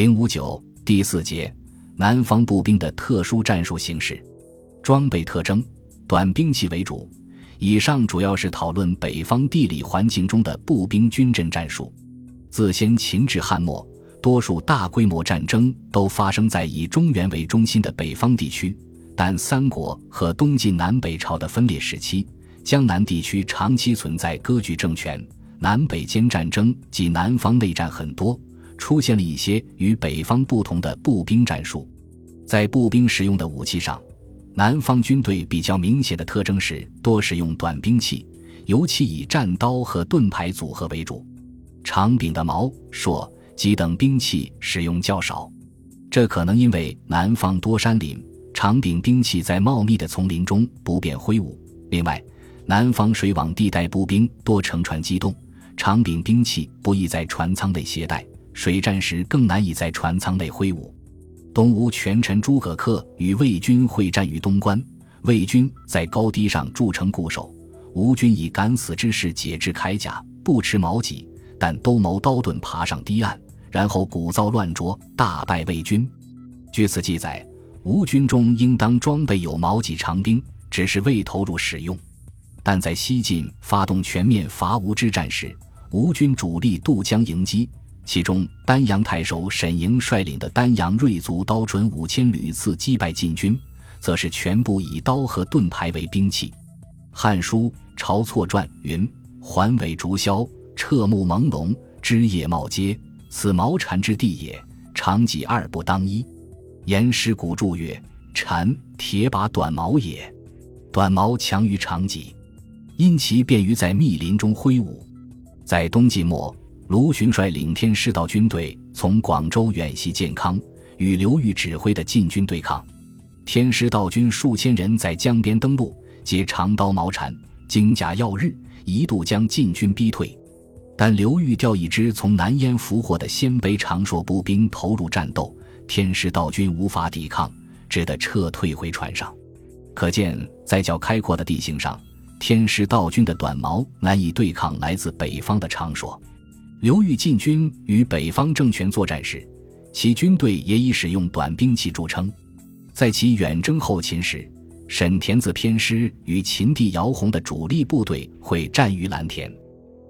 零五九第四节，南方步兵的特殊战术形式，装备特征，短兵器为主。以上主要是讨论北方地理环境中的步兵军阵战术。自先秦至汉末，多数大规模战争都发生在以中原为中心的北方地区。但三国和东晋南北朝的分裂时期，江南地区长期存在割据政权，南北间战争及南方内战很多。出现了一些与北方不同的步兵战术，在步兵使用的武器上，南方军队比较明显的特征是多使用短兵器，尤其以战刀和盾牌组合为主。长柄的矛、槊、戟等兵器使用较少，这可能因为南方多山林，长柄兵器在茂密的丛林中不便挥舞。另外，南方水网地带步兵多乘船机动，长柄兵器不易在船舱内携带。水战时更难以在船舱内挥舞。东吴权臣诸葛恪与魏军会战于东关，魏军在高堤上筑城固守，吴军以敢死之势解制铠甲，不持矛戟，但都谋刀盾爬上堤岸，然后鼓噪乱啄，大败魏军。据此记载，吴军中应当装备有矛戟长兵，只是未投入使用。但在西晋发动全面伐吴之战时，吴军主力渡江迎击。其中，丹阳太守沈莹率领的丹阳锐族刀准五千屡次击败晋军，则是全部以刀和盾牌为兵器。《汉书·晁错传》云：“环尾竹萧，彻目朦胧，枝叶茂阶，此毛蝉之地也。长戟二不当一。”严师古注曰：“蝉，铁把短矛也。短矛强于长戟，因其便于在密林中挥舞。”在冬季末。卢循率领天师道军队从广州远袭建康，与刘裕指挥的晋军对抗。天师道军数千人在江边登陆，皆长刀矛铲，精甲耀日，一度将晋军逼退。但刘裕调一支从南燕俘获的鲜卑长槊步兵投入战斗，天师道军无法抵抗，只得撤退回船上。可见，在较开阔的地形上，天师道军的短矛难以对抗来自北方的长槊。刘裕进军与北方政权作战时，其军队也以使用短兵器著称。在其远征后秦时，沈田子偏师与秦帝姚泓的主力部队会战于蓝田。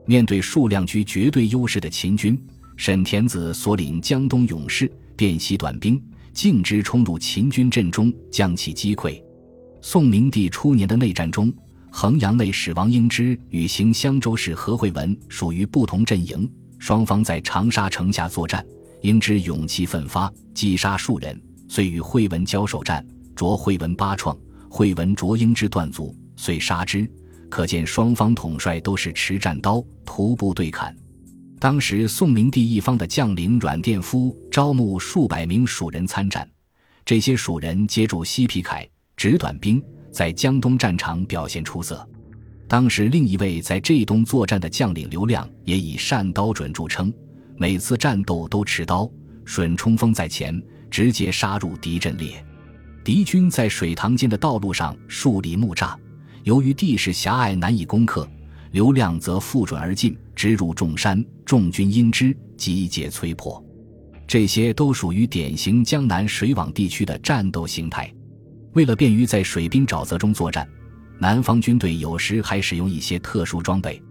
面对数量居绝对优势的秦军，沈田子所领江东勇士便携短兵，径直冲入秦军阵中，将其击溃。宋明帝初年的内战中，衡阳内史王英之与行襄州市何惠文属于不同阵营。双方在长沙城下作战，英之勇气奋发，击杀数人，遂与惠文交手战，着惠文八创，惠文着英之断足，遂杀之。可见双方统帅都是持战刀，徒步对砍。当时宋明帝一方的将领阮殿夫招募数百名蜀人参战，这些蜀人皆著西皮铠，执短兵，在江东战场表现出色。当时另一位在浙东作战的将领刘亮也以善刀准著称，每次战斗都持刀，准冲锋在前，直接杀入敌阵列。敌军在水塘间的道路上树立木栅，由于地势狭隘难以攻克，刘亮则负准而进，直入众山，众军因之集结摧破。这些都属于典型江南水网地区的战斗形态。为了便于在水滨沼泽中作战。南方军队有时还使用一些特殊装备，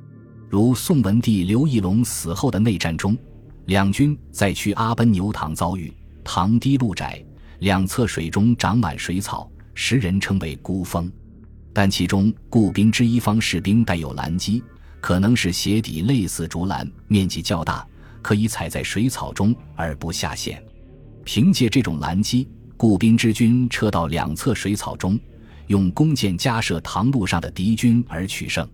如宋文帝刘义隆死后的内战中，两军在去阿奔牛塘遭遇，塘堤路窄，两侧水中长满水草，时人称为孤峰。但其中固兵之一方士兵带有蓝机，可能是鞋底类似竹篮，面积较大，可以踩在水草中而不下陷。凭借这种蓝机，固兵之军撤到两侧水草中。用弓箭加射堂路上的敌军而取胜。